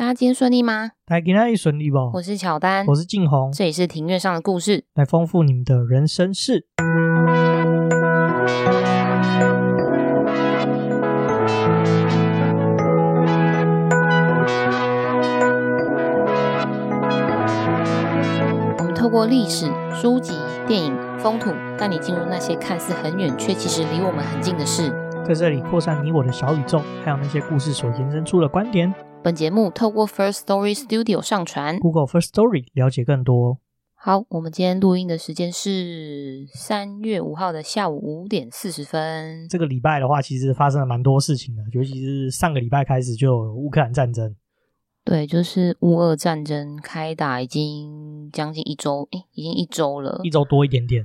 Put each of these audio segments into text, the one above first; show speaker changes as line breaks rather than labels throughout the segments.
大家今天顺利吗？
大家今天顺利不？
我是乔丹，
我是静红，
这里是庭院上的故事，
来丰富你们的人生事。
我们透过历史、书籍、电影、风土，带你进入那些看似很远却其实离我们很近的事，
在这里扩散你我的小宇宙，还有那些故事所延伸出的观点。
本节目透过 First Story Studio 上传
，Google First Story 了解更多。
好，我们今天录音的时间是三月五号的下午五点四十分。
这个礼拜的话，其实发生了蛮多事情的，尤其是上个礼拜开始就有乌克兰战争。
对，就是乌俄战争开打已经将近一周，诶，已经一周了，
一周多一点点。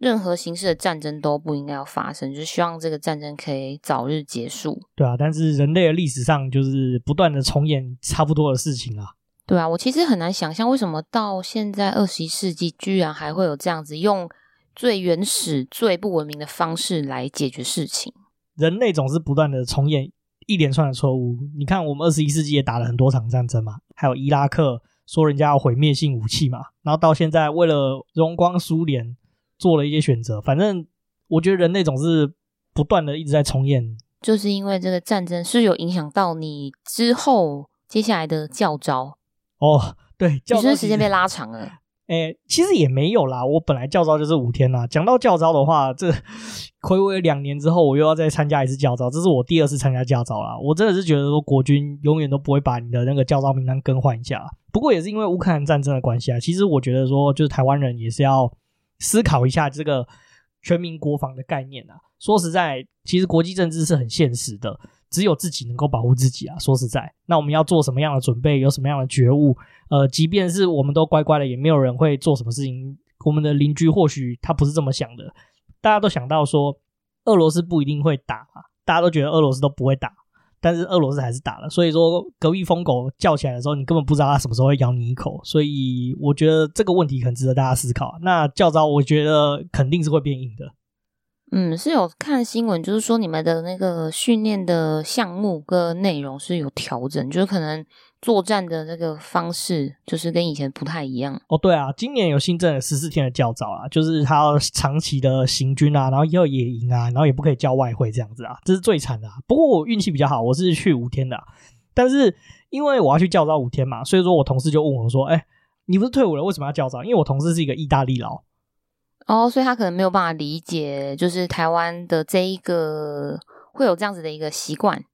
任何形式的战争都不应该要发生，就是希望这个战争可以早日结束。
对啊，但是人类的历史上就是不断的重演差不多的事情啊。
对啊，我其实很难想象为什么到现在二十一世纪，居然还会有这样子用最原始、最不文明的方式来解决事情。
人类总是不断的重演一连串的错误。你看，我们二十一世纪也打了很多场战争嘛，还有伊拉克说人家要毁灭性武器嘛，然后到现在为了荣光苏联。做了一些选择，反正我觉得人类总是不断的一直在重演，
就是因为这个战争是有影响到你之后接下来的教招
哦，对，教
招时间被拉长了。
哎，其实也没有啦，我本来教招就是五天啦。讲到教招的话，这 睽违两年之后，我又要再参加一次教招，这是我第二次参加教招啦。我真的是觉得说，国军永远都不会把你的那个教招名单更换一下。不过也是因为乌克兰战争的关系啊，其实我觉得说，就是台湾人也是要。思考一下这个全民国防的概念啊！说实在，其实国际政治是很现实的，只有自己能够保护自己啊！说实在，那我们要做什么样的准备？有什么样的觉悟？呃，即便是我们都乖乖的，也没有人会做什么事情。我们的邻居或许他不是这么想的，大家都想到说，俄罗斯不一定会打啊，大家都觉得俄罗斯都不会打。但是俄罗斯还是打了，所以说隔壁疯狗叫起来的时候，你根本不知道它什么时候会咬你一口，所以我觉得这个问题很值得大家思考。那教招我觉得肯定是会变硬的。
嗯，是有看新闻，就是说你们的那个训练的项目跟内容是有调整，就是可能。作战的那个方式就是跟以前不太一样
哦。对啊，今年有新增了十四天的教招啊，就是他要长期的行军啊，然后也有野营啊，然后也不可以叫外汇这样子啊，这是最惨的啊。不过我运气比较好，我是去五天的啊，但是因为我要去教招五天嘛，所以说我同事就问我说：“哎，你不是退伍了，为什么要教招？”因为我同事是一个意大利佬
哦，所以他可能没有办法理解，就是台湾的这一个会有这样子的一个习惯。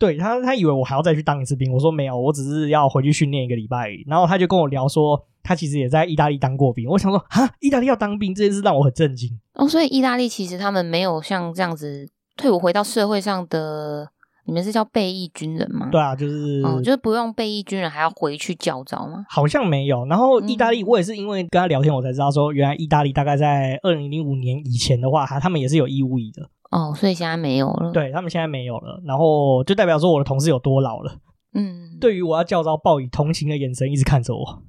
对他，他以为我还要再去当一次兵。我说没有，我只是要回去训练一个礼拜而已。然后他就跟我聊说，他其实也在意大利当过兵。我想说，哈，意大利要当兵这件事让我很震惊。
哦，所以意大利其实他们没有像这样子退伍回到社会上的，你们是叫备役军人吗？
对啊，就是，
哦，就是不用备役军人还要回去教招吗？
好像没有。然后意大利，我也是因为跟他聊天，我才知道说，原来意大利大概在二零零五年以前的话，他他们也是有义务役的。
哦，所以现在没有了。
对，他们现在没有了，然后就代表说我的同事有多老了。嗯，对于我要叫招，报以同情的眼神一直看着我。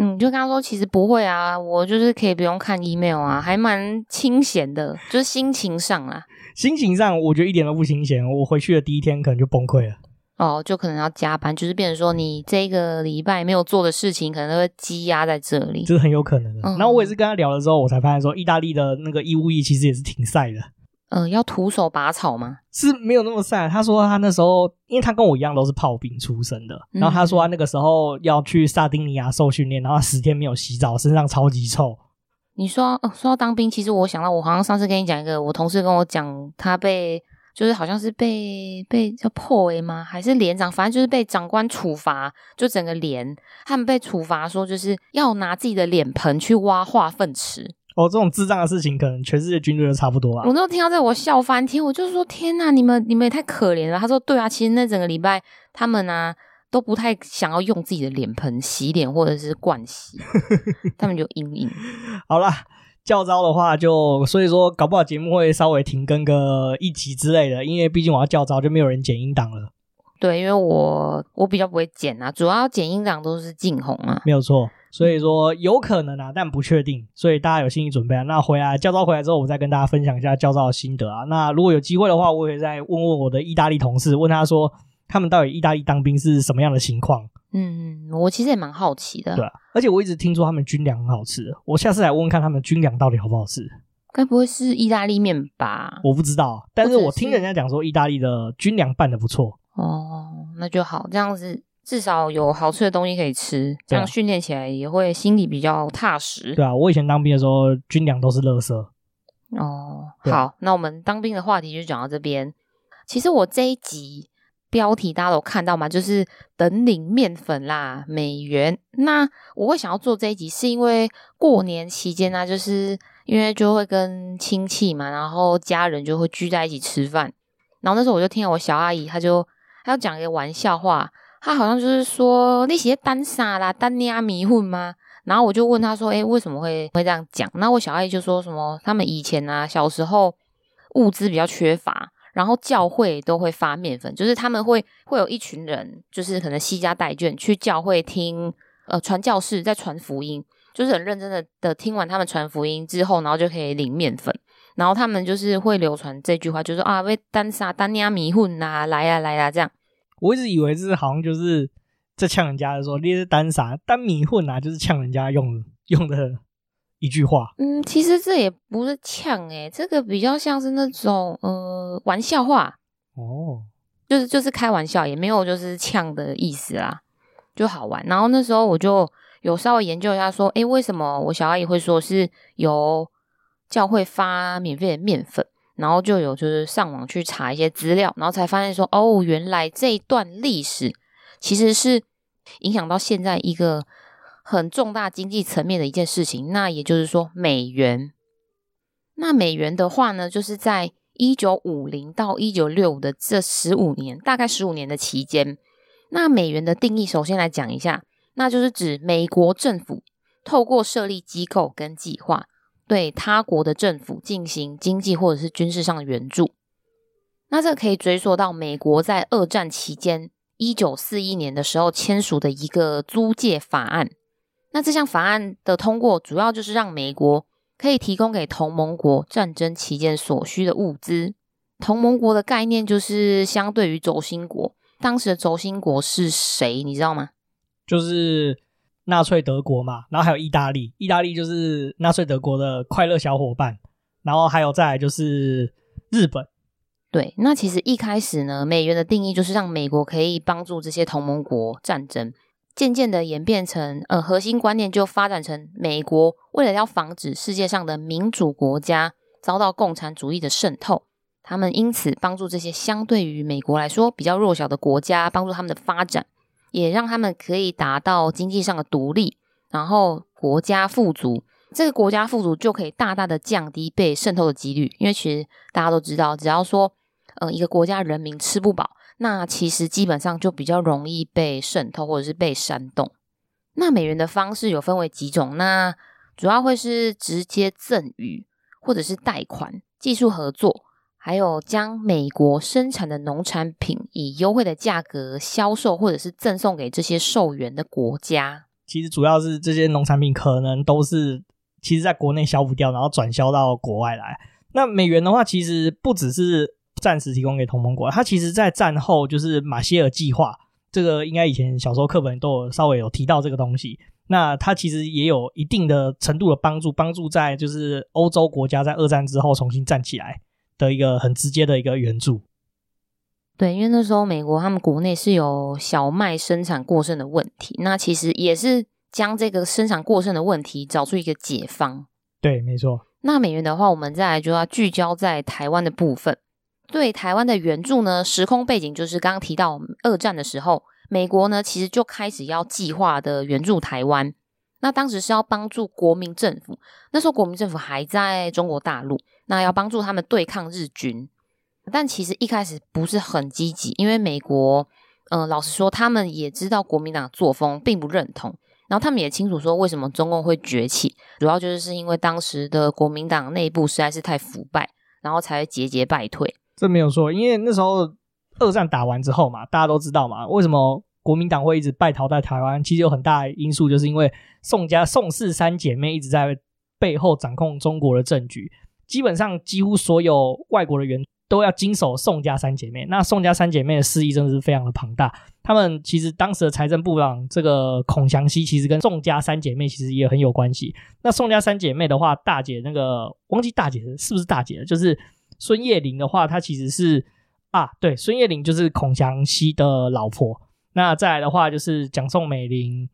嗯，就跟他说，其实不会啊，我就是可以不用看 email 啊，还蛮清闲的，就是心情上啦。
心情上，我觉得一点都不清闲。我回去的第一天可能就崩溃了。
哦，就可能要加班，就是变成说你这个礼拜没有做的事情，可能都会积压在这里，
这是很有可能的。嗯、然后我也是跟他聊了之后，我才发现说，意大利的那个义务役其实也是挺晒的。
呃，要徒手拔草吗？
是没有那么晒。他说他那时候，因为他跟我一样都是炮兵出身的，嗯、然后他说他那个时候要去萨丁尼亚受训练，然后他十天没有洗澡，身上超级臭。
你说，哦，说到当兵，其实我想到，我好像上次跟你讲一个，我同事跟我讲，他被就是好像是被被叫破 A 吗？还是连长？反正就是被长官处罚，就整个连他们被处罚，说就是要拿自己的脸盆去挖化粪池。
哦，这种智障的事情，可能全世界军队都差不多啊。
我那时候听到这，我笑翻天。我就说：天呐，你们你们也太可怜了。他说：对啊，其实那整个礼拜，他们啊都不太想要用自己的脸盆洗脸或者是盥洗，他们就阴影。
好啦，教招的话就，所以说搞不好节目会稍微停更个一集之类的，因为毕竟我要教招，就没有人剪音档了。
对，因为我我比较不会剪啊，主要剪音档都是静红啊，
没有错。所以说有可能啊，但不确定，所以大家有心理准备啊。那回来教招回来之后，我再跟大家分享一下教招的心得啊。那如果有机会的话，我也再问问我的意大利同事，问他说他们到底意大利当兵是什么样的情况。
嗯，我其实也蛮好奇的。
对啊，而且我一直听说他们军粮很好吃，我下次来问问看他们军粮到底好不好吃。
该不会是意大利面吧？
我不知道，但是我听人家讲说意大利的军粮拌的不错。
哦，那就好，这样子至少有好吃的东西可以吃，这样训练起来也会心里比较踏实。
对啊，我以前当兵的时候，军粮都是垃圾。
哦，好，那我们当兵的话题就讲到这边。其实我这一集标题大家都看到吗？就是等领面粉啦，美元。那我会想要做这一集，是因为过年期间呢、啊，就是因为就会跟亲戚嘛，然后家人就会聚在一起吃饭。然后那时候我就听到我小阿姨，她就她要讲一个玩笑话，他好像就是说那些单啥啦，单捏迷混吗？然后我就问他说，诶，为什么会会这样讲？那我小阿姨就说什么，他们以前啊，小时候物资比较缺乏。然后教会都会发面粉，就是他们会会有一群人，就是可能西家带眷去教会听，呃，传教士在传福音，就是很认真的的听完他们传福音之后，然后就可以领面粉。然后他们就是会流传这句话，就是啊，为单杀单压迷混呐，来啊来啊这样。
我一直以为这是好像就是在呛人家的说，你是单啥单迷混啊，就是呛人家用用的。一句话，
嗯，其实这也不是呛诶，这个比较像是那种呃玩笑话
哦，
就是就是开玩笑，也没有就是呛的意思啦，就好玩。然后那时候我就有稍微研究一下，说，诶，为什么我小阿姨会说是由教会发免费的面粉？然后就有就是上网去查一些资料，然后才发现说，哦，原来这一段历史其实是影响到现在一个。很重大经济层面的一件事情，那也就是说美元。那美元的话呢，就是在一九五零到一九六五的这十五年，大概十五年的期间。那美元的定义，首先来讲一下，那就是指美国政府透过设立机构跟计划，对他国的政府进行经济或者是军事上的援助。那这可以追溯到美国在二战期间，一九四一年的时候签署的一个租借法案。那这项法案的通过，主要就是让美国可以提供给同盟国战争期间所需的物资。同盟国的概念就是相对于轴心国，当时的轴心国是谁？你知道吗？
就是纳粹德国嘛，然后还有意大利，意大利就是纳粹德国的快乐小伙伴，然后还有再来就是日本。
对，那其实一开始呢，美元的定义就是让美国可以帮助这些同盟国战争。渐渐的演变成，呃，核心观念就发展成美国为了要防止世界上的民主国家遭到共产主义的渗透，他们因此帮助这些相对于美国来说比较弱小的国家，帮助他们的发展，也让他们可以达到经济上的独立，然后国家富足。这个国家富足就可以大大的降低被渗透的几率，因为其实大家都知道，只要说，呃，一个国家人民吃不饱。那其实基本上就比较容易被渗透或者是被煽动。那美元的方式有分为几种，那主要会是直接赠与或者是贷款、技术合作，还有将美国生产的农产品以优惠的价格销售或者是赠送给这些受援的国家。
其实主要是这些农产品可能都是其实在国内销不掉，然后转销到国外来。那美元的话，其实不只是。暂时提供给同盟国，它其实，在战后就是马歇尔计划，这个应该以前小时候课本都有稍微有提到这个东西。那它其实也有一定的程度的帮助，帮助在就是欧洲国家在二战之后重新站起来的一个很直接的一个援助。
对，因为那时候美国他们国内是有小麦生产过剩的问题，那其实也是将这个生产过剩的问题找出一个解方。
对，没错。
那美元的话，我们再来就要聚焦在台湾的部分。对台湾的援助呢，时空背景就是刚刚提到二战的时候，美国呢其实就开始要计划的援助台湾。那当时是要帮助国民政府，那时候国民政府还在中国大陆，那要帮助他们对抗日军。但其实一开始不是很积极，因为美国，嗯、老实说，他们也知道国民党作风并不认同，然后他们也清楚说为什么中共会崛起，主要就是是因为当时的国民党内部实在是太腐败，然后才会节节败退。
这没有错，因为那时候二战打完之后嘛，大家都知道嘛，为什么国民党会一直败逃在台湾？其实有很大的因素，就是因为宋家宋氏三姐妹一直在背后掌控中国的政局。基本上，几乎所有外国的员都要经手宋家三姐妹。那宋家三姐妹的势力真的是非常的庞大。他们其实当时的财政部长这个孔祥熙，其实跟宋家三姐妹其实也很有关系。那宋家三姐妹的话，大姐那个忘记大姐是不是大姐了？就是孙叶玲的话，她其实是啊，对，孙叶玲就是孔祥熙的老婆。那再来的话，就是蒋宋美龄，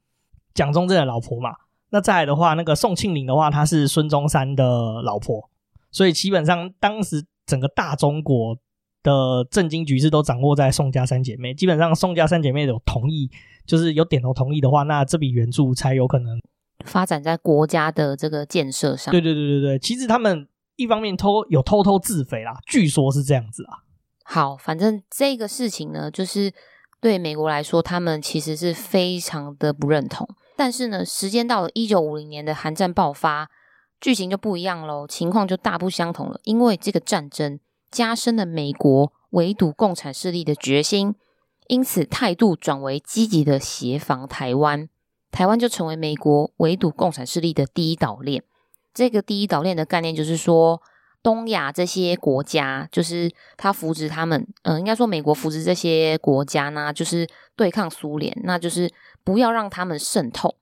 蒋中正的老婆嘛。那再来的话，那个宋庆龄的话，她是孙中山的老婆。所以基本上，当时整个大中国的政经局势都掌握在宋家三姐妹。基本上，宋家三姐妹有同意，就是有点头同意的话，那这笔援助才有可能
发展在国家的这个建设上。
对对对对对，其实他们一方面偷有偷偷自肥啦，据说是这样子啊。
好，反正这个事情呢，就是对美国来说，他们其实是非常的不认同。但是呢，时间到了一九五零年的韩战爆发，剧情就不一样喽，情况就大不相同了。因为这个战争加深了美国围堵共产势力的决心，因此态度转为积极的协防台湾，台湾就成为美国围堵共产势力的第一岛链。这个第一岛链的概念就是说，东亚这些国家，就是他扶植他们，嗯、应该说美国扶植这些国家呢，就是对抗苏联，那就是。不要让他们渗透。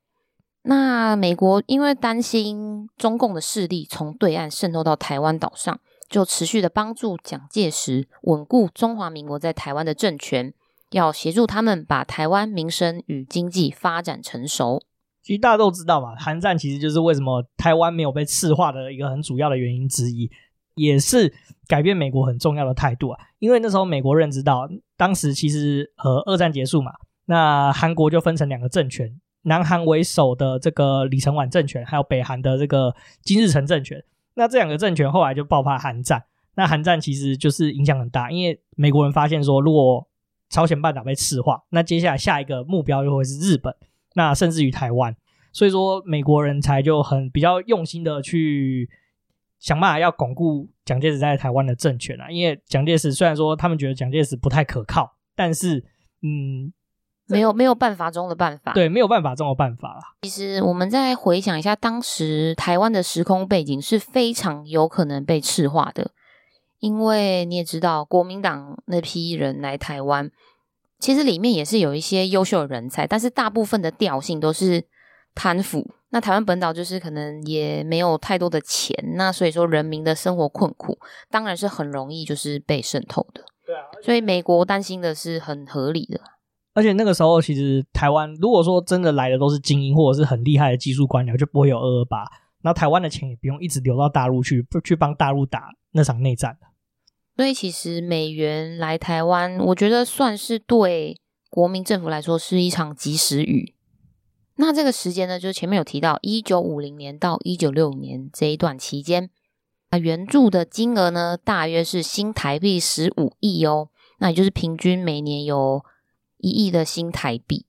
那美国因为担心中共的势力从对岸渗透到台湾岛上，就持续的帮助蒋介石稳固中华民国在台湾的政权，要协助他们把台湾民生与经济发展成熟。
其实大家都知道嘛，韩战其实就是为什么台湾没有被赤化的一个很主要的原因之一，也是改变美国很重要的态度啊。因为那时候美国认知到，当时其实呃二战结束嘛。那韩国就分成两个政权，南韩为首的这个李承晚政权，还有北韩的这个金日成政权。那这两个政权后来就爆发韩战。那韩战其实就是影响很大，因为美国人发现说，如果朝鲜半岛被赤化，那接下来下一个目标就会是日本，那甚至于台湾。所以说，美国人才就很比较用心的去想办法要巩固蒋介石在台湾的政权啊。因为蒋介石虽然说他们觉得蒋介石不太可靠，但是嗯。
没有没有办法中的办法，
对，没有办法中的办法啦。
其实我们再回想一下，当时台湾的时空背景是非常有可能被赤化的，因为你也知道，国民党那批人来台湾，其实里面也是有一些优秀的人才，但是大部分的调性都是贪腐。那台湾本岛就是可能也没有太多的钱，那所以说人民的生活困苦，当然是很容易就是被渗透的。对啊，所以美国担心的是很合理的。
而且那个时候，其实台湾如果说真的来的都是精英或者是很厉害的技术官僚，就不会有二二八。那台湾的钱也不用一直流到大陆去，不去帮大陆打那场内战。
所以其实美元来台湾，我觉得算是对国民政府来说是一场及时雨。那这个时间呢，就是前面有提到一九五零年到一九六五年这一段期间，啊援助的金额呢，大约是新台币十五亿哦。那也就是平均每年有。一亿的新台币，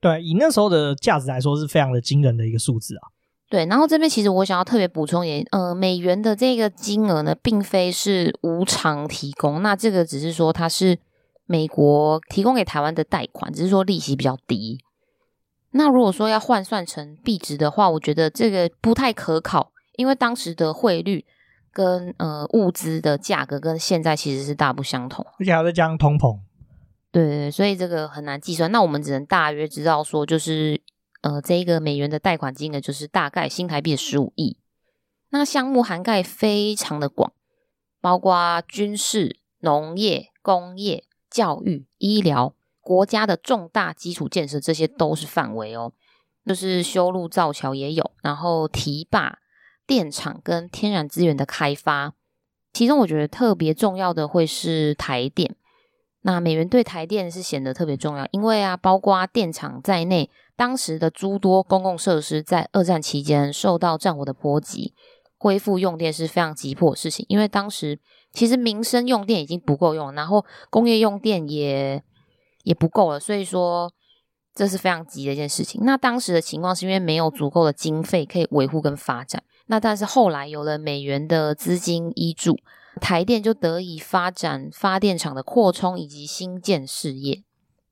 对，以那时候的价值来说，是非常的惊人的一个数字啊。
对，然后这边其实我想要特别补充一点，呃，美元的这个金额呢，并非是无偿提供，那这个只是说它是美国提供给台湾的贷款，只是说利息比较低。那如果说要换算成币值的话，我觉得这个不太可靠，因为当时的汇率跟呃物资的价格跟现在其实是大不相同，
而且还在加上通膨。
对对，所以这个很难计算。那我们只能大约知道说，就是呃，这一个美元的贷款金额就是大概新台币十五亿。那项目涵盖非常的广，包括军事、农业、工业、教育、医疗、国家的重大基础建设，这些都是范围哦。就是修路造桥也有，然后堤坝、电厂跟天然资源的开发。其中我觉得特别重要的会是台电。那美元对台电是显得特别重要，因为啊，包括电厂在内，当时的诸多公共设施在二战期间受到战火的波及，恢复用电是非常急迫的事情。因为当时其实民生用电已经不够用，然后工业用电也也不够了，所以说这是非常急的一件事情。那当时的情况是因为没有足够的经费可以维护跟发展，那但是后来有了美元的资金依注。台电就得以发展发电厂的扩充以及新建事业。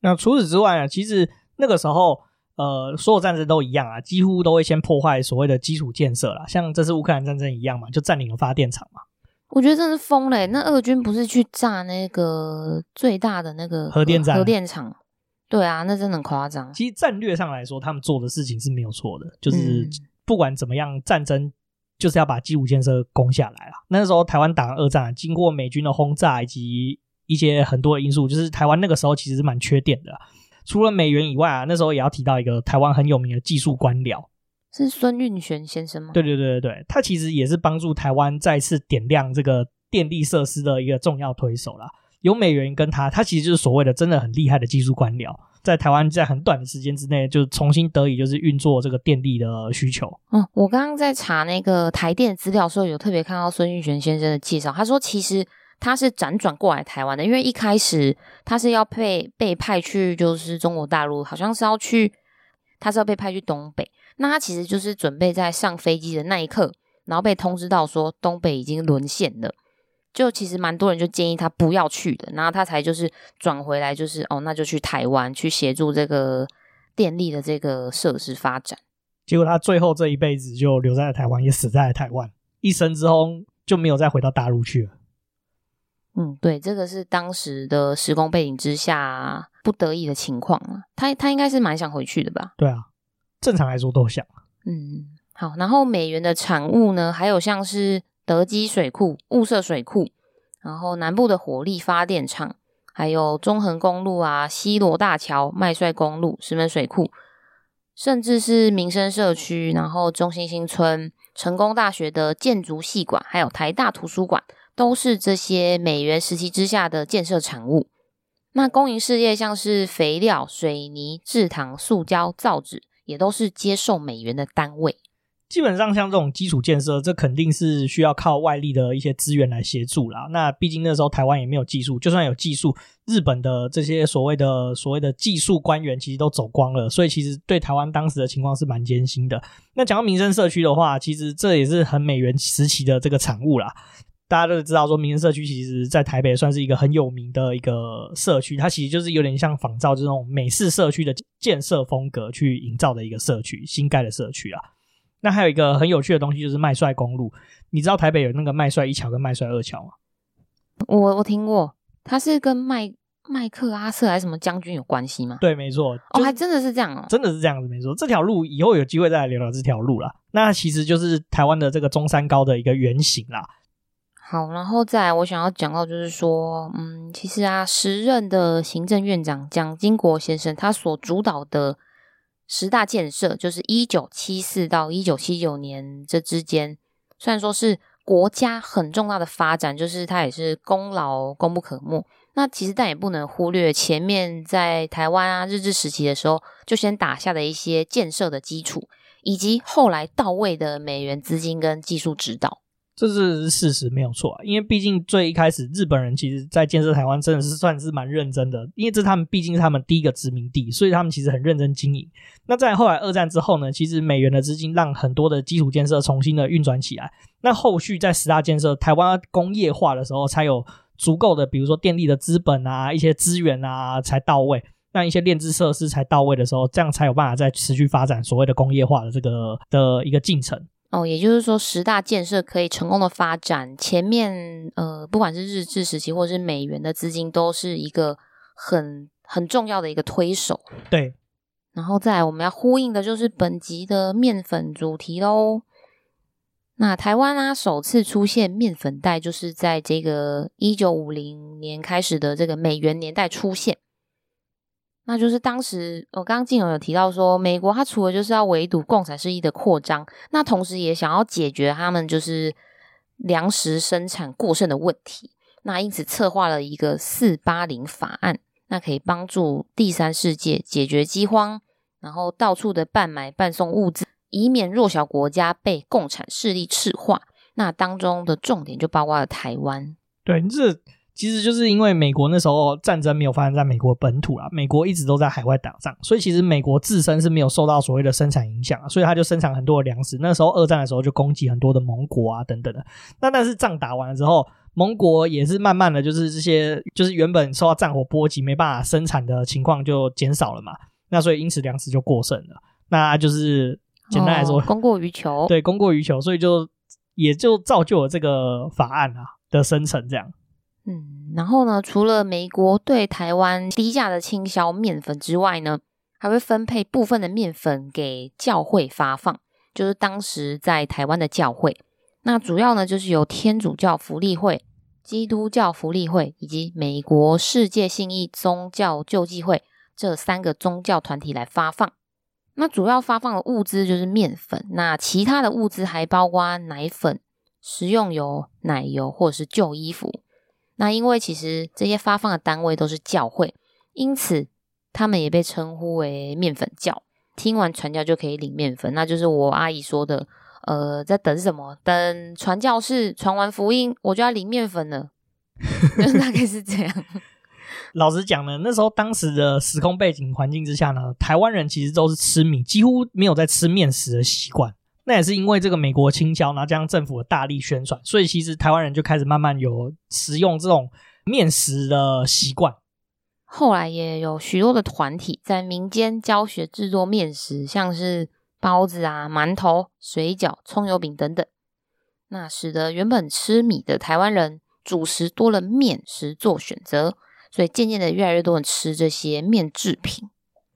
那除此之外啊，其实那个时候，呃，所有战争都一样啊，几乎都会先破坏所谓的基础建设啦。像这次乌克兰战争一样嘛，就占领了发电厂嘛。
我觉得真是疯了。那俄军不是去炸那个最大的那个
核电站、
核电厂？对啊，那真的很夸张。
其实战略上来说，他们做的事情是没有错的，就是不管怎么样，战争就是要把基础建设攻下来了。那时候台湾打二战，经过美军的轰炸以及一些很多的因素，就是台湾那个时候其实是蛮缺电的。除了美元以外啊，那时候也要提到一个台湾很有名的技术官僚，
是孙运璇先生吗？
对对对对对，他其实也是帮助台湾再次点亮这个电力设施的一个重要推手啦。有美元跟他，他其实就是所谓的真的很厉害的技术官僚，在台湾在很短的时间之内就重新得以就是运作这个电力的需求。
嗯，我刚刚在查那个台电资料的时候，有特别看到孙运璇先生的介绍，他说其实。他是辗转过来台湾的，因为一开始他是要被被派去，就是中国大陆，好像是要去，他是要被派去东北。那他其实就是准备在上飞机的那一刻，然后被通知到说东北已经沦陷了，就其实蛮多人就建议他不要去的，然后他才就是转回来，就是哦，那就去台湾去协助这个电力的这个设施发展。
结果他最后这一辈子就留在了台湾，也死在了台湾，一生之后就没有再回到大陆去了。
嗯，对，这个是当时的时空背景之下不得已的情况啊。他他应该是蛮想回去的吧？
对啊，正常来说都想。
嗯，好。然后美元的产物呢，还有像是德基水库、雾社水库，然后南部的火力发电厂，还有中横公路啊、西罗大桥、麦帅公路、石门水库，甚至是民生社区，然后中兴新村、成功大学的建筑系馆，还有台大图书馆。都是这些美元时期之下的建设产物。那公营事业像是肥料、水泥、制糖、塑胶、造纸，也都是接受美元的单位。
基本上像这种基础建设，这肯定是需要靠外力的一些资源来协助啦。那毕竟那时候台湾也没有技术，就算有技术，日本的这些所谓的所谓的技术官员其实都走光了，所以其实对台湾当时的情况是蛮艰辛的。那讲到民生社区的话，其实这也是很美元时期的这个产物啦。大家都知道，说民生社区其实，在台北算是一个很有名的一个社区，它其实就是有点像仿照这种美式社区的建设风格去营造的一个社区，新盖的社区啊。那还有一个很有趣的东西，就是麦帅公路。你知道台北有那个麦帅一桥跟麦帅二桥吗？
我我听过，它是跟麦麦克阿瑟还是什么将军有关系吗？
对，没错。
哦，还真的是这样哦，
真的是这样子，没错。这条路以后有机会再来聊聊这条路啦。那其实就是台湾的这个中山高的一个原型啦。
好，然后再来，我想要讲到就是说，嗯，其实啊，时任的行政院长蒋经国先生他所主导的十大建设，就是一九七四到一九七九年这之间，虽然说是国家很重大的发展，就是它也是功劳功不可没。那其实但也不能忽略前面在台湾啊日治时期的时候就先打下的一些建设的基础，以及后来到位的美元资金跟技术指导。
这是事实，没有错啊。因为毕竟最一开始，日本人其实在建设台湾真的是算是蛮认真的，因为这他们毕竟是他们第一个殖民地，所以他们其实很认真经营。那在后来二战之后呢，其实美元的资金让很多的基础建设重新的运转起来。那后续在十大建设台湾工业化的时候，才有足够的，比如说电力的资本啊，一些资源啊才到位，那一些炼制设施才到位的时候，这样才有办法再持续发展所谓的工业化的这个的一个进程。
哦，也就是说，十大建设可以成功的发展，前面呃，不管是日治时期或是美元的资金，都是一个很很重要的一个推手。
对，
然后再来我们要呼应的就是本集的面粉主题喽。那台湾啊，首次出现面粉袋，就是在这个一九五零年开始的这个美元年代出现。那就是当时我刚刚静友有提到说，美国它除了就是要围堵共产势力的扩张，那同时也想要解决他们就是粮食生产过剩的问题。那因此策划了一个四八零法案，那可以帮助第三世界解决饥荒，然后到处的半买半送物资，以免弱小国家被共产势力赤化。那当中的重点就包括了台湾。
对，这。其实就是因为美国那时候战争没有发生在美国本土啦，美国一直都在海外打仗，所以其实美国自身是没有受到所谓的生产影响，所以他就生产很多的粮食。那时候二战的时候就攻击很多的盟国啊等等的。那但是仗打完了之后，盟国也是慢慢的就是这些就是原本受到战火波及没办法生产的情况就减少了嘛。那所以因此粮食就过剩了。那就是简单来说，
哦，供过于求。
对，供过于求，所以就也就造就了这个法案啊。的生成这样。
嗯，然后呢，除了美国对台湾低价的倾销面粉之外呢，还会分配部分的面粉给教会发放，就是当时在台湾的教会。那主要呢，就是由天主教福利会、基督教福利会以及美国世界信义宗教救济会这三个宗教团体来发放。那主要发放的物资就是面粉，那其他的物资还包括奶粉、食用油、奶油或者是旧衣服。那因为其实这些发放的单位都是教会，因此他们也被称呼为面粉教。听完传教就可以领面粉，那就是我阿姨说的。呃，在等什么？等传教士传完福音，我就要领面粉了。大概是这样。
老实讲呢，那时候当时的时空背景环境之下呢，台湾人其实都是吃米，几乎没有在吃面食的习惯。那也是因为这个美国倾销，然后加上政府的大力宣传，所以其实台湾人就开始慢慢有食用这种面食的习惯。
后来也有许多的团体在民间教学制作面食，像是包子啊、馒头、水饺、葱油饼等等。那使得原本吃米的台湾人主食多了面食做选择，所以渐渐的越来越多人吃这些面制品。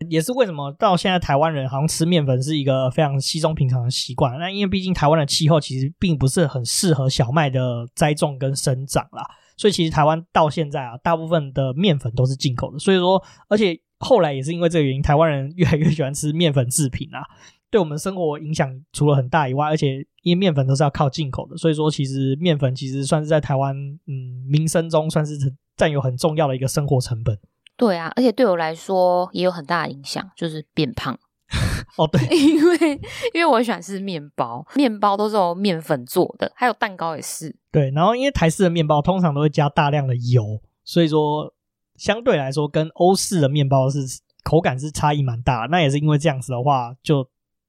也是为什么到现在台湾人好像吃面粉是一个非常稀松平常的习惯。那因为毕竟台湾的气候其实并不是很适合小麦的栽种跟生长啦，所以其实台湾到现在啊，大部分的面粉都是进口的。所以说，而且后来也是因为这个原因，台湾人 越来越喜欢吃面粉制品啦，对我们生活影响除了很大以外，而且因为面粉都是要靠进口的，所以说其实面粉其实算是在台湾嗯民生中算是占有很重要的一个生活成本。
对啊，而且对我来说也有很大的影响，就是变胖。
哦，对，
因为因为我喜欢吃面包，面包都是用面粉做的，还有蛋糕也是。
对，然后因为台式的面包通常都会加大量的油，所以说相对来说跟欧式的面包是口感是差异蛮大的。那也是因为这样子的话，就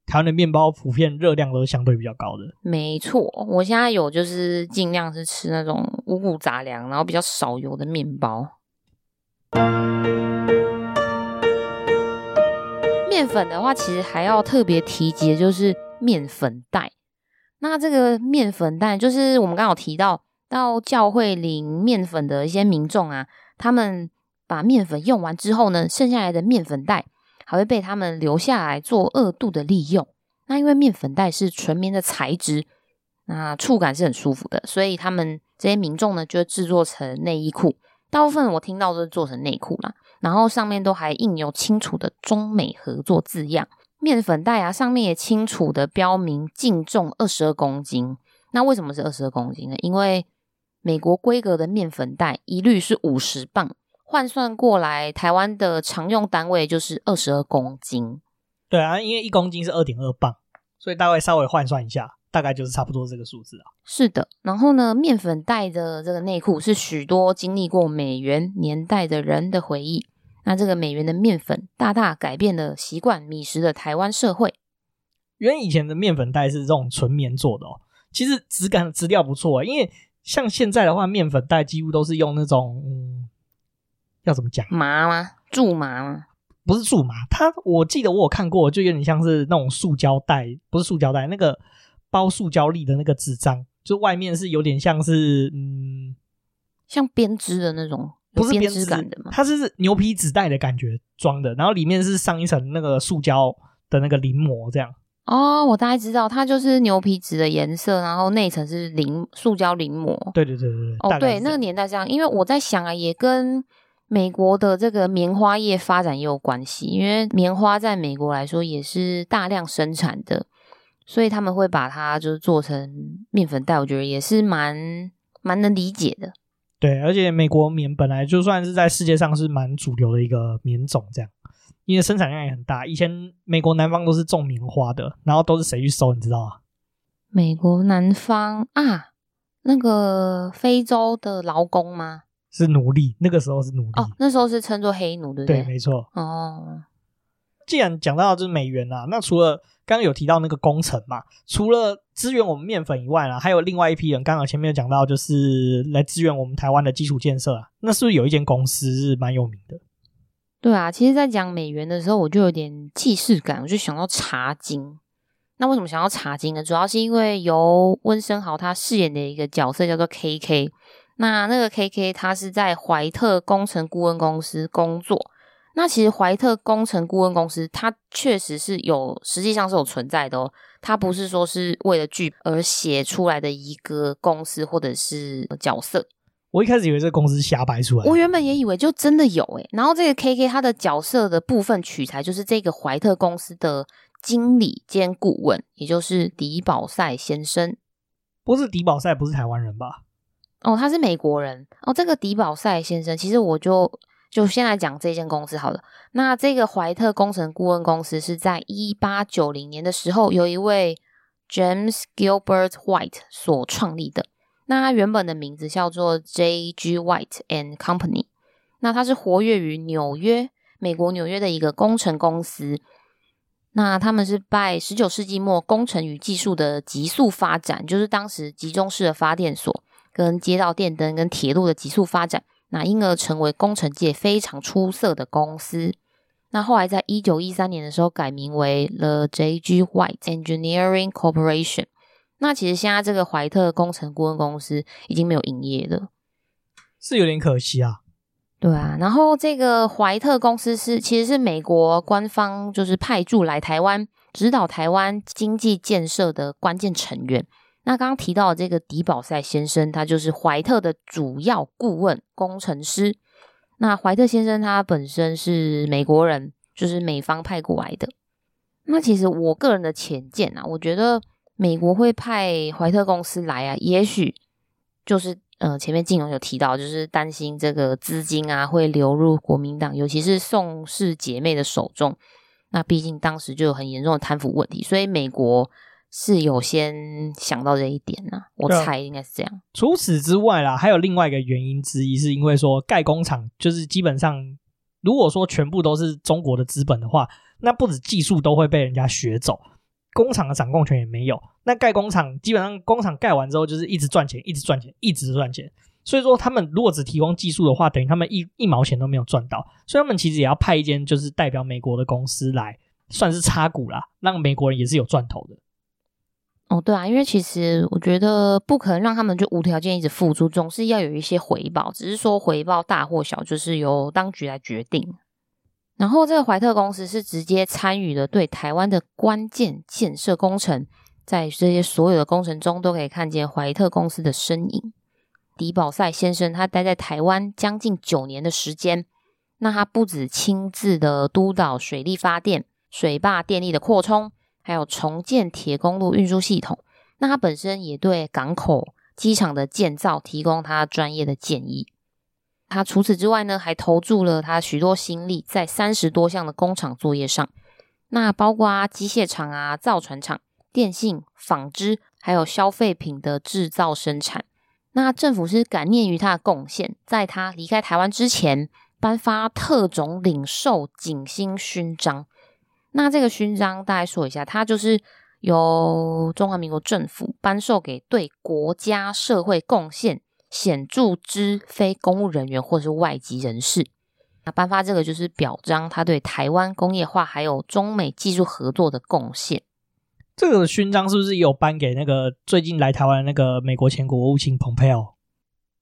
台湾的面包普遍热量都是相对比较高的。
没错，我现在有就是尽量是吃那种五谷杂粮，然后比较少油的面包。面粉的话，其实还要特别提及的就是面粉袋。那这个面粉袋，就是我们刚好提到到教会领面粉的一些民众啊，他们把面粉用完之后呢，剩下来的面粉袋还会被他们留下来做二度的利用。那因为面粉袋是纯棉的材质，那触感是很舒服的，所以他们这些民众呢，就制作成内衣裤。大部分我听到都是做成内裤啦，然后上面都还印有清楚的中美合作字样。面粉袋啊，上面也清楚的标明净重二十二公斤。那为什么是二十二公斤呢？因为美国规格的面粉袋一律是五十磅，换算过来，台湾的常用单位就是二十二公斤。
对啊，因为一公斤是二点二磅，所以大概稍微换算一下。大概就是差不多这个数字啊。
是的，然后呢，面粉袋的这个内裤是许多经历过美元年代的人的回忆。那这个美元的面粉大大改变了习惯米食的台湾社会。
原以前的面粉袋是这种纯棉做的哦，其实质感质料不错。因为像现在的话，面粉袋几乎都是用那种，嗯，要怎么讲？
麻吗？苎麻吗？
不是苎麻，它我记得我有看过，就有点像是那种塑胶袋，不是塑胶袋，那个。包塑胶粒的那个纸张，就外面是有点像是嗯，
像编织的那种，
不是编
织感的吗？
它是牛皮纸袋的感觉装的，然后里面是上一层那个塑胶的那个临摹，这样。
哦，我大概知道，它就是牛皮纸的颜色，然后内层是临塑胶临摹。
对对对对对。
哦，对，那个年代这样，因为我在想啊，也跟美国的这个棉花业发展也有关系，因为棉花在美国来说也是大量生产的。所以他们会把它就是做成面粉袋，我觉得也是蛮蛮能理解的。
对，而且美国棉本来就算是在世界上是蛮主流的一个棉种，这样，因为生产量也很大。以前美国南方都是种棉花的，然后都是谁去收，你知道吗？
美国南方啊，那个非洲的劳工吗？
是奴隶，那个时候是奴隶。
哦，那时候是称作黑奴，对不对？
对，没错。
哦，
既然讲到就是美元啊，那除了刚刚有提到那个工程嘛，除了支援我们面粉以外啊，还有另外一批人。刚刚前面有讲到，就是来支援我们台湾的基础建设啊。那是不是有一间公司是蛮有名的？对
啊，其实，在讲美元的时候，我就有点既视感，我就想到茶金。那为什么想要茶金呢？主要是因为由温昇豪他饰演的一个角色叫做 KK。那那个 KK 他是在怀特工程顾问公司工作。那其实怀特工程顾问公司它确实是有，实际上是有存在的哦。它不是说是为了剧而写出来的一个公司或者是角色。
我一开始以为这个公司瞎掰出来，
我原本也以为就真的有诶。然后这个 KK 他的角色的部分取材就是这个怀特公司的经理兼顾问，也就是迪宝赛先生。
不是迪宝赛，不是台湾人吧？
哦，他是美国人哦。这个迪宝赛先生，其实我就就先来讲这间公司好了。那这个怀特工程顾问公司是在一八九零年的时候，有一位 James Gilbert White 所创立的。那他原本的名字叫做 J.G. White and Company。那他是活跃于纽约，美国纽约的一个工程公司。那他们是拜十九世纪末工程与技术的急速发展，就是当时集中式的发电所。跟街道电灯跟铁路的急速发展，那因而成为工程界非常出色的公司。那后来在一九一三年的时候改名为 The J.G. White Engineering Corporation。那其实现在这个怀特工程顾问公司已经没有营业了，
是有点可惜啊。
对啊，然后这个怀特公司是其实是美国官方就是派驻来台湾指导台湾经济建设的关键成员。那刚刚提到的这个迪宝赛先生，他就是怀特的主要顾问工程师。那怀特先生他本身是美国人，就是美方派过来的。那其实我个人的浅见啊，我觉得美国会派怀特公司来啊，也许就是呃前面静荣有提到，就是担心这个资金啊会流入国民党，尤其是宋氏姐妹的手中。那毕竟当时就有很严重的贪腐问题，所以美国。是有先想到这一点呢、啊，我猜应该是这样。
除此之外啦，还有另外一个原因之一，是因为说盖工厂就是基本上，如果说全部都是中国的资本的话，那不止技术都会被人家学走，工厂的掌控权也没有。那盖工厂基本上工厂盖完之后就是一直赚钱，一直赚钱，一直赚钱。所以说他们如果只提供技术的话，等于他们一一毛钱都没有赚到。所以他们其实也要派一间就是代表美国的公司来，算是插股啦，让美国人也是有赚头的。
哦，对啊，因为其实我觉得不可能让他们就无条件一直付出，总是要有一些回报，只是说回报大或小，就是由当局来决定。然后这个怀特公司是直接参与了对台湾的关键建设工程，在这些所有的工程中都可以看见怀特公司的身影。迪宝赛先生他待在台湾将近九年的时间，那他不止亲自的督导水力发电、水坝电力的扩充。还有重建铁公路运输系统，那他本身也对港口、机场的建造提供他专业的建议。他除此之外呢，还投注了他许多心力在三十多项的工厂作业上，那包括机械厂啊、造船厂、电信、纺织，还有消费品的制造生产。那政府是感念于他的贡献，在他离开台湾之前，颁发特种领受景星勋章。那这个勋章，大概说一下，它就是由中华民国政府颁授给对国家社会贡献显著之非公务人员或是外籍人士。那颁发这个就是表彰他对台湾工业化还有中美技术合作的贡献。
这个勋章是不是也有颁给那个最近来台湾那个美国前国务卿蓬佩奥？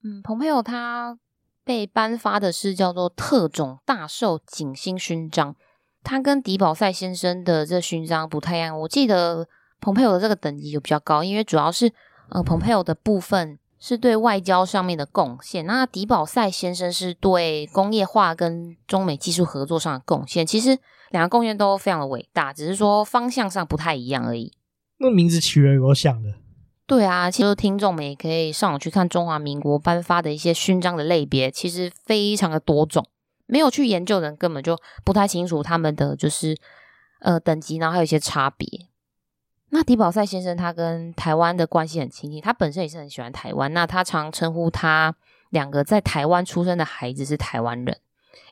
嗯，蓬佩奥他被颁发的是叫做特种大綬景星勋章。他跟迪宝赛先生的这勋章不太一样，我记得蓬佩奥的这个等级就比较高，因为主要是呃蓬佩奥的部分是对外交上面的贡献，那迪宝赛先生是对工业化跟中美技术合作上的贡献。其实两个贡献都非常的伟大，只是说方向上不太一样而已。
那名字取得有想的？
对啊，其实听众们也可以上网去看中华民国颁发的一些勋章的类别，其实非常的多种。没有去研究的人根本就不太清楚他们的就是呃等级，然后还有一些差别。那迪宝赛先生他跟台湾的关系很亲近，他本身也是很喜欢台湾。那他常称呼他两个在台湾出生的孩子是台湾人，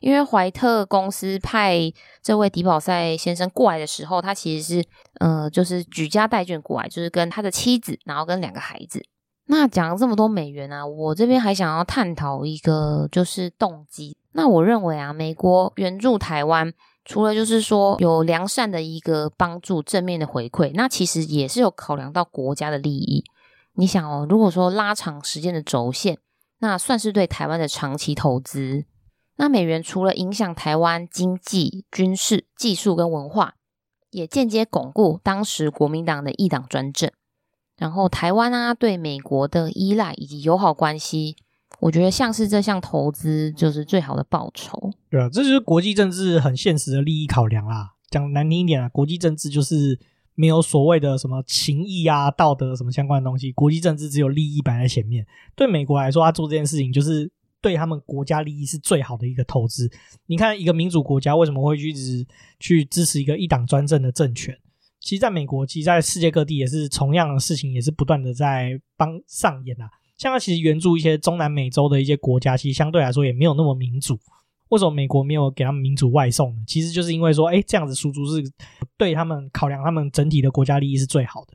因为怀特公司派这位迪宝赛先生过来的时候，他其实是呃就是举家带眷过来，就是跟他的妻子，然后跟两个孩子。那讲了这么多美元啊，我这边还想要探讨一个就是动机。那我认为啊，美国援助台湾，除了就是说有良善的一个帮助、正面的回馈，那其实也是有考量到国家的利益。你想哦，如果说拉长时间的轴线，那算是对台湾的长期投资。那美元除了影响台湾经济、军事、技术跟文化，也间接巩固当时国民党的一党专政。然后台湾啊，对美国的依赖以及友好关系，我觉得像是这项投资就是最好的报酬。
对啊，这就是国际政治很现实的利益考量啦。讲难听一点啊，国际政治就是没有所谓的什么情义啊、道德什么相关的东西，国际政治只有利益摆在前面。对美国来说，他做这件事情就是对他们国家利益是最好的一个投资。你看，一个民主国家为什么会去一直去支持一个一党专政的政权？其实，在美国，其实，在世界各地也是同样的事情，也是不断的在帮上演啊。像他其实援助一些中南美洲的一些国家，其实相对来说也没有那么民主。为什么美国没有给他们民主外送呢？其实就是因为说，哎，这样子输出是对他们考量他们整体的国家利益是最好的。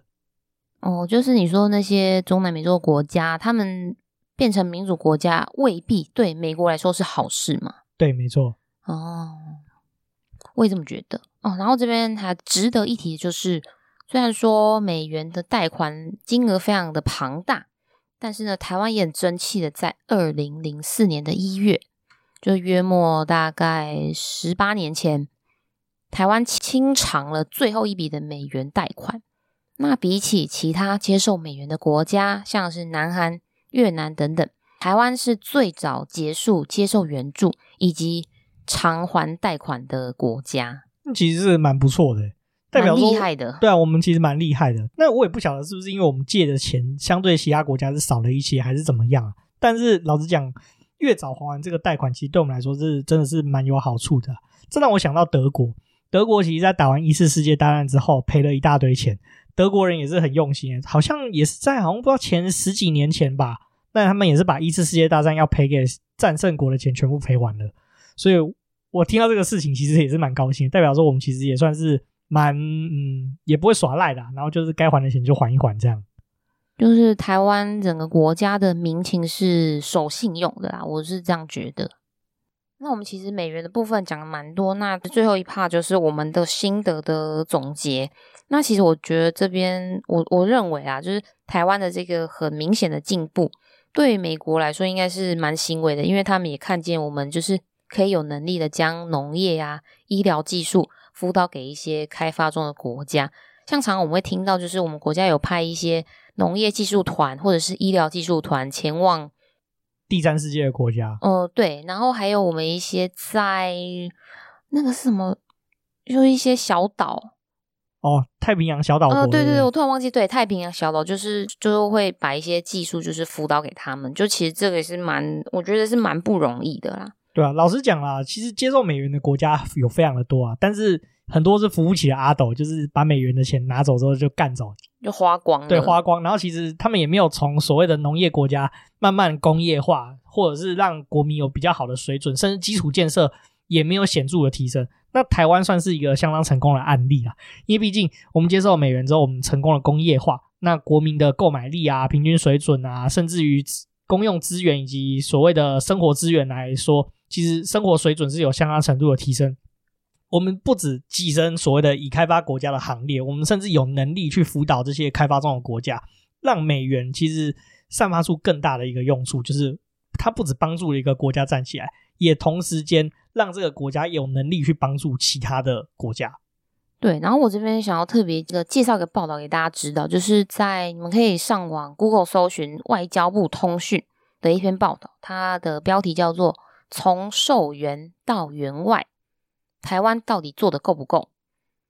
哦，就是你说那些中南美洲国家，他们变成民主国家，未必对美国来说是好事嘛？
对，没错。
哦，我也这么觉得。哦，然后这边还值得一提的就是，虽然说美元的贷款金额非常的庞大，但是呢，台湾也很争气的，在二零零四年的一月，就约莫大概十八年前，台湾清偿了最后一笔的美元贷款。那比起其他接受美元的国家，像是南韩、越南等等，台湾是最早结束接受援助以及偿还贷款的国家。
其实是蛮不错的，代表说
厉害的。
对啊，我们其实蛮厉害的。那我也不晓得是不是因为我们借的钱相对其他国家是少了一些，还是怎么样啊？但是老实讲，越早还完这个贷款，其实对我们来说是真的是蛮有好处的。这让我想到德国，德国其实在打完一次世界大战之后赔了一大堆钱，德国人也是很用心，好像也是在好像不知道前十几年前吧，那他们也是把一次世界大战要赔给战胜国的钱全部赔完了，所以。我听到这个事情，其实也是蛮高兴，代表说我们其实也算是蛮嗯，也不会耍赖的，然后就是该还的钱就还一还，这样。
就是台湾整个国家的民情是守信用的啦，我是这样觉得。那我们其实美元的部分讲了蛮多，那最后一 part 就是我们的心得的总结。那其实我觉得这边我我认为啊，就是台湾的这个很明显的进步，对美国来说应该是蛮欣慰的，因为他们也看见我们就是。可以有能力的将农业呀、啊、医疗技术辅导给一些开发中的国家，像常常我们会听到，就是我们国家有派一些农业技术团或者是医疗技术团前往
第三世界的国家。
哦、呃，对，然后还有我们一些在那个是什么，就一些小岛
哦，太平洋小岛国。
呃，对对对，我突然忘记，对，太平洋小岛就是就是会把一些技术就是辅导给他们，就其实这个也是蛮，我觉得是蛮不容易的啦。
对啊，老实讲啦，其实接受美元的国家有非常的多啊，但是很多是扶不起的阿斗，就是把美元的钱拿走之后就干走，
就花光。
对，花光。然后其实他们也没有从所谓的农业国家慢慢工业化，或者是让国民有比较好的水准，甚至基础建设也没有显著的提升。那台湾算是一个相当成功的案例啊，因为毕竟我们接受美元之后，我们成功的工业化，那国民的购买力啊、平均水准啊，甚至于公用资源以及所谓的生活资源来说。其实生活水准是有相当程度的提升，我们不止跻身所谓的已开发国家的行列，我们甚至有能力去辅导这些开发中的国家，让美元其实散发出更大的一个用处，就是它不止帮助了一个国家站起来，也同时间让这个国家有能力去帮助其他的国家。
对，然后我这边想要特别的介绍一个报道给大家知道，就是在你们可以上网 Google 搜寻外交部通讯的一篇报道，它的标题叫做。从售援到援外，台湾到底做得够不够？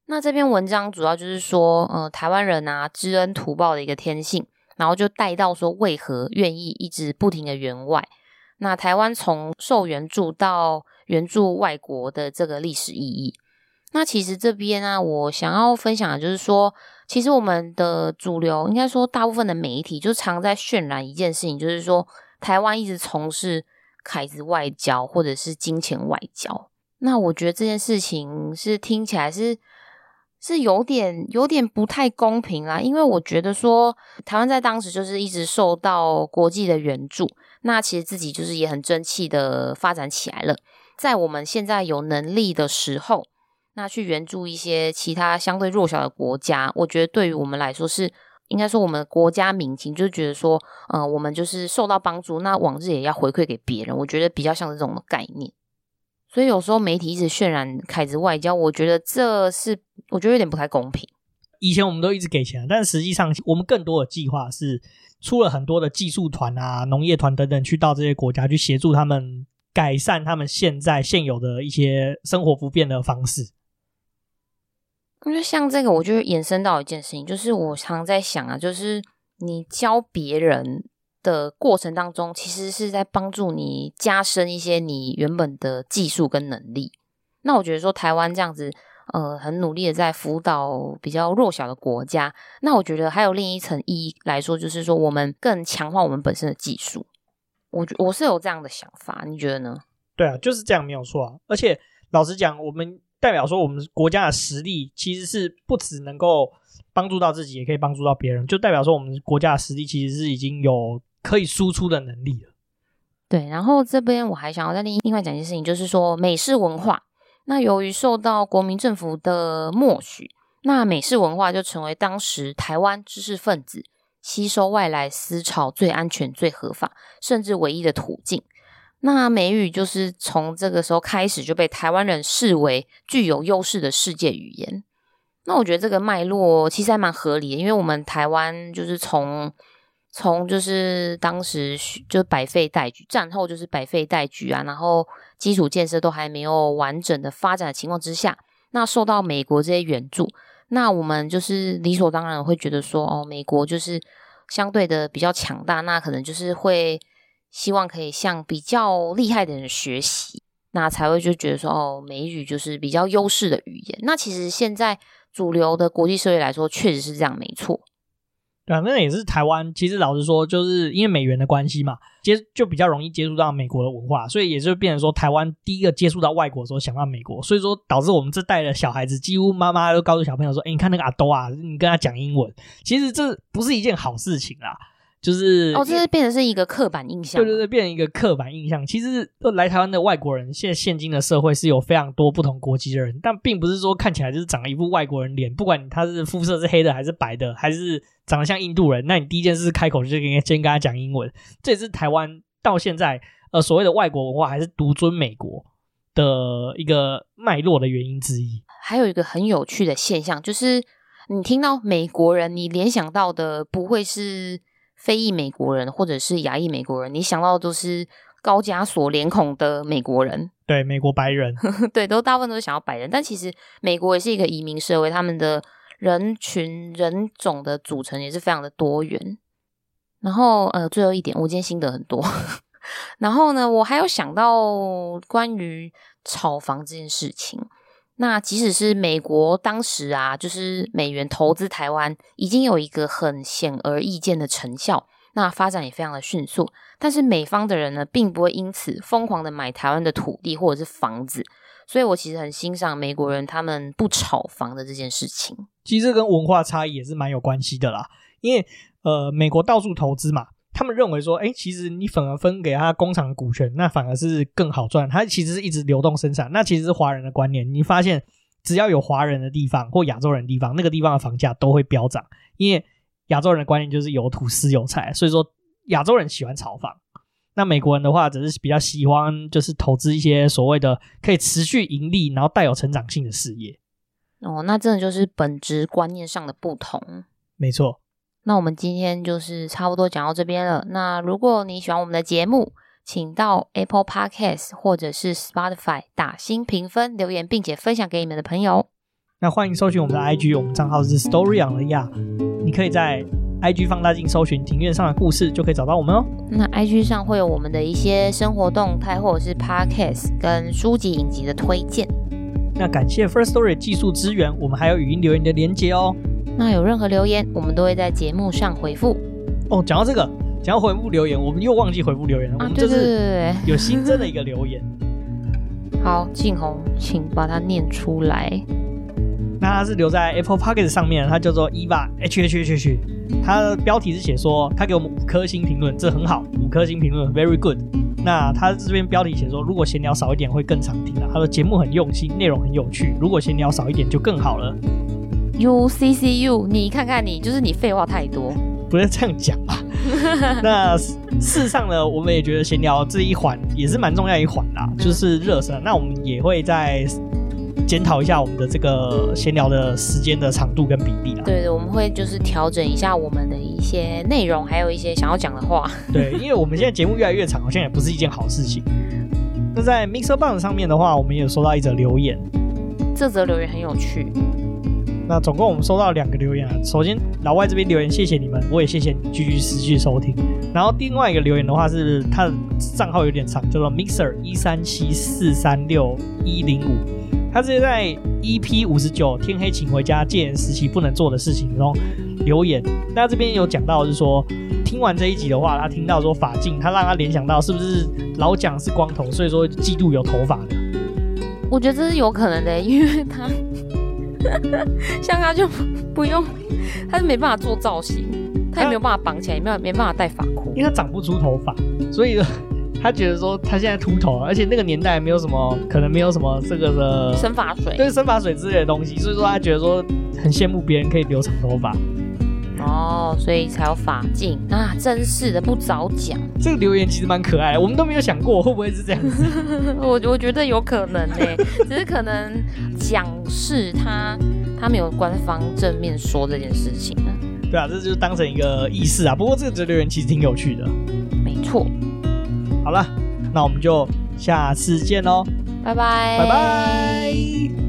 那这篇文章主要就是说，呃，台湾人啊，知恩图报的一个天性，然后就带到说，为何愿意一直不停的援外？那台湾从受援助到援助外国的这个历史意义。那其实这边呢、啊，我想要分享的就是说，其实我们的主流，应该说大部分的媒体，就常在渲染一件事情，就是说，台湾一直从事。凯子外交或者是金钱外交，那我觉得这件事情是听起来是是有点有点不太公平啦，因为我觉得说台湾在当时就是一直受到国际的援助，那其实自己就是也很争气的发展起来了，在我们现在有能力的时候，那去援助一些其他相对弱小的国家，我觉得对于我们来说是应该说我们国家民情，就是觉得说，呃，我们就是受到帮助，那往日也要回馈给别人，我觉得比较像这种概念。所以有时候媒体一直渲染凯子外交，我觉得这是我觉得有点不太公平。
以前我们都一直给钱，但实际上我们更多的计划是出了很多的技术团啊、农业团等等，去到这些国家去协助他们改善他们现在现有的一些生活不便的方式。
因为像这个，我就延伸到一件事情，就是我常在想啊，就是你教别人的过程当中，其实是在帮助你加深一些你原本的技术跟能力。那我觉得说台湾这样子。呃，很努力的在辅导比较弱小的国家。那我觉得还有另一层意义来说，就是说我们更强化我们本身的技术。我我是有这样的想法，你觉得呢？
对啊，就是这样没有错啊。而且老实讲，我们代表说我们国家的实力其实是不只能够帮助到自己，也可以帮助到别人。就代表说我们国家的实力其实是已经有可以输出的能力了。
对，然后这边我还想要再另另外讲一件事情，就是说美式文化。那由于受到国民政府的默许，那美式文化就成为当时台湾知识分子吸收外来思潮最安全、最合法，甚至唯一的途径。那美语就是从这个时候开始就被台湾人视为具有优势的世界语言。那我觉得这个脉络其实还蛮合理的，因为我们台湾就是从。从就是当时就百废待举，战后就是百废待举啊，然后基础建设都还没有完整的发展的情况之下，那受到美国这些援助，那我们就是理所当然会觉得说，哦，美国就是相对的比较强大，那可能就是会希望可以向比较厉害的人学习，那才会就觉得说，哦，美语就是比较优势的语言。那其实现在主流的国际社会来说，确实是这样，没错。
对啊，那也是台湾。其实老实说，就是因为美元的关系嘛，接就比较容易接触到美国的文化，所以也就变成说，台湾第一个接触到外国的时候想到美国，所以说导致我们这代的小孩子，几乎妈妈都告诉小朋友说：“哎，你看那个阿兜啊，你跟他讲英文。”其实这不是一件好事情啦。就是
哦，这是变成是一个刻板印象。
对对对，变成一个刻板印象。其实来台湾的外国人，现在现今的社会是有非常多不同国籍的人，但并不是说看起来就是长了一副外国人脸。不管他是肤色是黑的还是白的，还是长得像印度人，那你第一件事开口就跟先跟他讲英文。这也是台湾到现在呃所谓的外国文化还是独尊美国的一个脉络的原因之一。
还有一个很有趣的现象，就是你听到美国人，你联想到的不会是。非裔美国人或者是亚裔美国人，你想到的都是高加索脸孔的美国人，
对，美国白人，
对，都大部分都是想要白人。但其实美国也是一个移民社会，他们的人群人种的组成也是非常的多元。然后呃，最后一点，我今天心得很多。然后呢，我还有想到关于炒房这件事情。那即使是美国当时啊，就是美元投资台湾，已经有一个很显而易见的成效，那发展也非常的迅速。但是美方的人呢，并不会因此疯狂的买台湾的土地或者是房子。所以我其实很欣赏美国人他们不炒房的这件事情。
其实跟文化差异也是蛮有关系的啦，因为呃，美国到处投资嘛。他们认为说，哎，其实你反而分给他工厂的股权，那反而是更好赚。他其实是一直流动生产，那其实是华人的观念。你发现，只要有华人的地方或亚洲人的地方，那个地方的房价都会飙涨，因为亚洲人的观念就是有土斯有财，所以说亚洲人喜欢炒房。那美国人的话，只是比较喜欢就是投资一些所谓的可以持续盈利，然后带有成长性的事业。
哦，那真的就是本质观念上的不同。
没错。
那我们今天就是差不多讲到这边了。那如果你喜欢我们的节目，请到 Apple Podcast 或者是 Spotify 打星评分、留言，并且分享给你们的朋友。
那欢迎搜寻我们的 IG，我们账号是 Story on the Yard。你可以在 IG 放大镜搜寻庭院上的故事，就可以找到我们哦。
那 IG 上会有我们的一些生活动态，或者是 Podcast 跟书籍影集的推荐。
那感谢 First Story 技术支援，我们还有语音留言的连接哦。
那有任何留言，我们都会在节目上回复。
哦，讲到这个，讲到回复留言，我们又忘记回复留言了。啊，对对对对，有新增的一个留言。
好，静红，请把它念出来。
那他是留在 Apple Podcast 上面，他叫做 Eva H H H H，他的标题是写说他给我们五颗星评论，这很好，五颗星评论 Very good。那他这边标题写说，如果闲聊少一点会更常听啊。他说节目很用心，内容很有趣，如果闲聊少一点就更好了。
U C C U，你看看你，就是你废话太多，
不是这样讲吧？那事实上呢，我们也觉得闲聊这一环也是蛮重要一环啦，就是热身。那我们也会在。检讨一下我们的这个闲聊的时间的长度跟比例啦。
对对，我们会就是调整一下我们的一些内容，还有一些想要讲的话。
对，因为我们现在节目越来越长，好像也不是一件好事情。那在 MixerBox 上面的话，我们也有收到一则留言。
这则留言很有趣。
那总共我们收到两个留言啊。首先老外这边留言，谢谢你们，我也谢谢你继续持续收听。然后另外一个留言的话是，他的账号有点长，叫做 Mixer 一三七四三六一零五。他直接在 EP 五十九天黑请回家戒严时期不能做的事情中留言。那这边有讲到，是说听完这一集的话，他听到说发禁，他让他联想到是不是老蒋是光头，所以说嫉妒有头发的。
我觉得这是有可能的，因为他 像他就 不用，他就没办法做造型，他也没有办法绑起来，也没有没办法戴发箍，
因为他长不出头发，所以。他觉得说他现在秃头，而且那个年代没有什么，可能没有什么这个的
生发水，
对生发水之类的东西，所以说他觉得说很羡慕别人可以留长头发。
哦，所以才有法镜啊！真是的，不早讲。
这个留言其实蛮可爱的，我们都没有想过会不会是这样子。
我我觉得有可能呢，只是可能蒋氏他他没有官方正面说这件事情啊。
对啊，这就是当成一个仪式啊。不过这个留言其实挺有趣的。
没错。
好了，那我们就下次见喽，
拜拜，
拜拜。